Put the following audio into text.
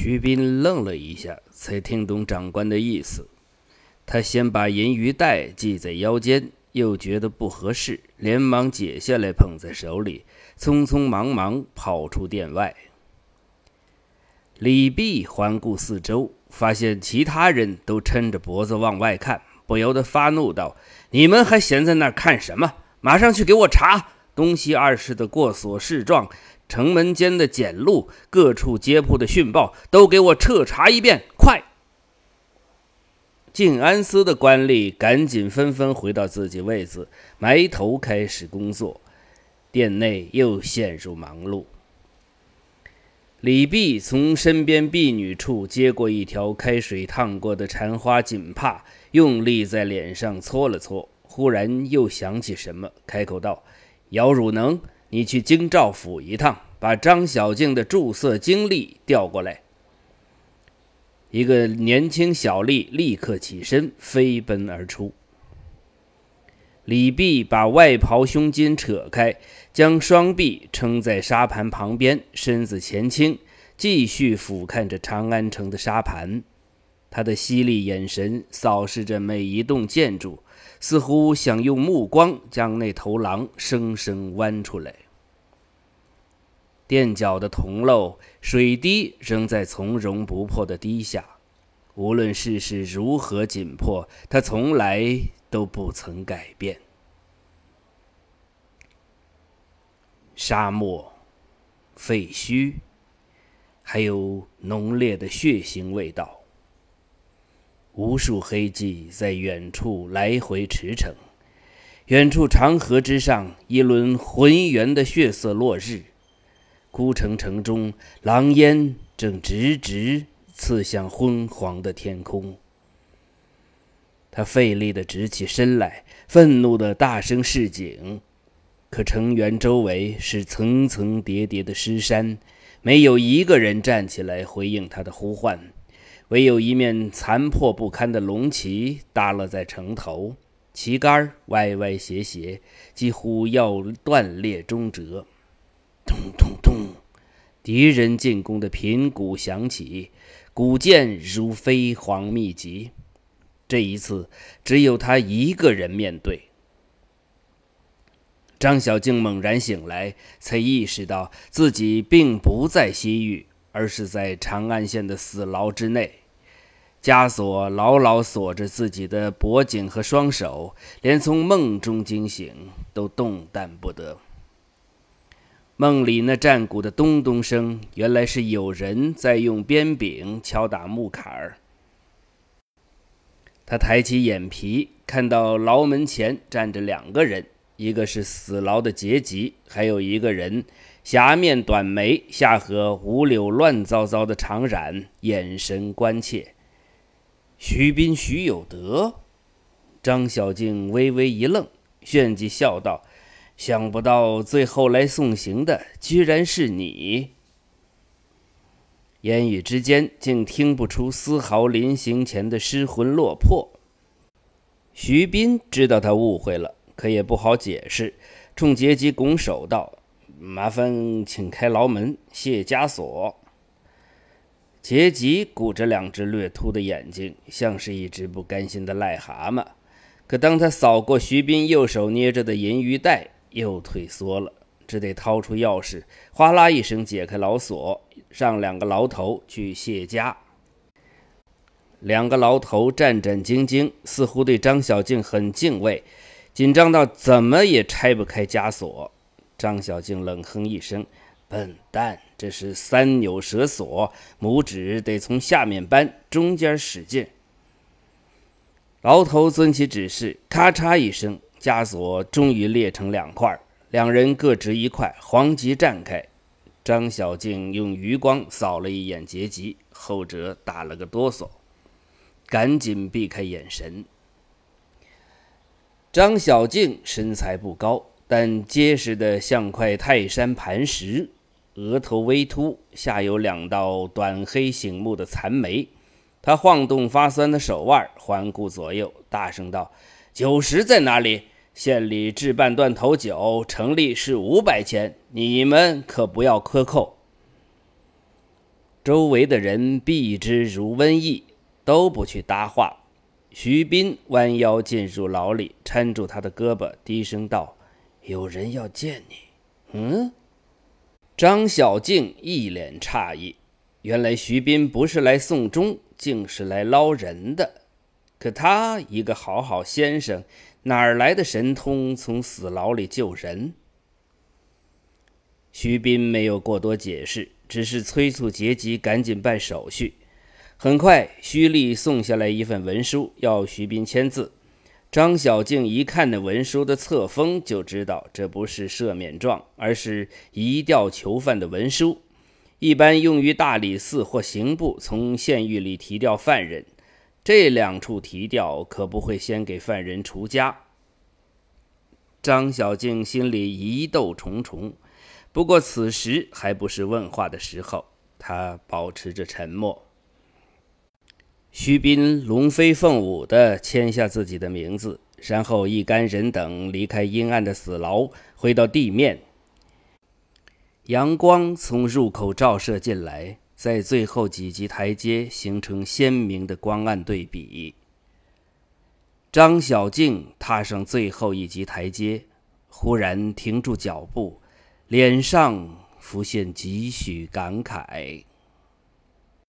徐斌愣了一下，才听懂长官的意思。他先把银鱼袋系在腰间，又觉得不合适，连忙解下来捧在手里，匆匆忙忙跑出店外。李泌环顾四周，发现其他人都抻着脖子往外看，不由得发怒道：“你们还闲在那儿看什么？马上去给我查东西二世的过所事状！”城门间的检录，各处街铺的讯报，都给我彻查一遍！快！静安司的官吏赶紧纷纷回到自己位子，埋头开始工作。店内又陷入忙碌。李泌从身边婢女处接过一条开水烫过的缠花锦帕，用力在脸上搓了搓，忽然又想起什么，开口道：“姚汝能。”你去京兆府一趟，把张小静的注册经历调过来。一个年轻小吏立刻起身，飞奔而出。李泌把外袍胸襟扯开，将双臂撑在沙盘旁边，身子前倾，继续俯瞰着长安城的沙盘。他的犀利眼神扫视着每一栋建筑。似乎想用目光将那头狼生生剜出来。垫脚的铜漏水滴仍在从容不迫的滴下，无论世事如何紧迫，它从来都不曾改变。沙漠、废墟，还有浓烈的血腥味道。无数黑迹在远处来回驰骋，远处长河之上，一轮浑圆的血色落日，孤城城中，狼烟正直直刺向昏黄的天空。他费力地直起身来，愤怒地大声示警，可城垣周围是层层叠叠的尸山，没有一个人站起来回应他的呼唤。唯有一面残破不堪的龙旗耷拉在城头，旗杆歪歪斜斜，几乎要断裂中折。咚咚咚，敌人进攻的频鼓响起，古剑如飞蝗密集。这一次，只有他一个人面对。张小静猛然醒来，才意识到自己并不在西域。而是在长安县的死牢之内，枷锁牢牢锁着自己的脖颈和双手，连从梦中惊醒都动弹不得。梦里那战鼓的咚咚声，原来是有人在用鞭柄敲打木坎儿。他抬起眼皮，看到牢门前站着两个人，一个是死牢的结吉，还有一个人。狭面短眉，下颌五柳乱糟糟的长髯，眼神关切。徐斌、徐有德，张小静微微一愣，旋即笑道：“想不到最后来送行的，居然是你。”言语之间，竟听不出丝毫临行前的失魂落魄。徐斌知道他误会了，可也不好解释，冲杰吉拱手道。麻烦请开牢门，卸枷锁。杰吉鼓着两只略凸的眼睛，像是一只不甘心的癞蛤蟆。可当他扫过徐斌右手捏着的银鱼袋，又退缩了，只得掏出钥匙，哗啦一声解开牢锁，让两个牢头去卸枷。两个牢头战战兢兢，似乎对张小静很敬畏，紧张到怎么也拆不开枷锁。张小静冷哼一声：“笨蛋，这是三扭蛇锁，拇指得从下面扳，中间使劲。”牢头遵其指示，咔嚓一声，枷锁终于裂成两块，两人各执一块，黄吉绽开。张小静用余光扫了一眼杰吉，后者打了个哆嗦，赶紧避开眼神。张小静身材不高。但结实的像块泰山磐石，额头微凸，下有两道短黑醒目的残眉。他晃动发酸的手腕，环顾左右，大声道：“酒食在哪里？县里置办断头酒，成立是五百钱，你们可不要克扣。”周围的人避之如瘟疫，都不去搭话。徐斌弯腰进入牢里，搀住他的胳膊，低声道：“有人要见你。”嗯。张小静一脸诧异，原来徐斌不是来送终，竟是来捞人的。可他一个好好先生，哪儿来的神通从死牢里救人？徐斌没有过多解释，只是催促杰吉赶紧办手续。很快，徐丽送下来一份文书，要徐斌签字。张小静一看那文书的册封，就知道这不是赦免状，而是移调囚犯的文书，一般用于大理寺或刑部从县狱里提调犯人。这两处提调可不会先给犯人除家。张小静心里疑窦重重，不过此时还不是问话的时候，她保持着沉默。徐斌龙飞凤舞地签下自己的名字，然后一干人等离开阴暗的死牢，回到地面。阳光从入口照射进来。在最后几级台阶形成鲜明的光暗对比。张小静踏上最后一级台阶，忽然停住脚步，脸上浮现几许感慨。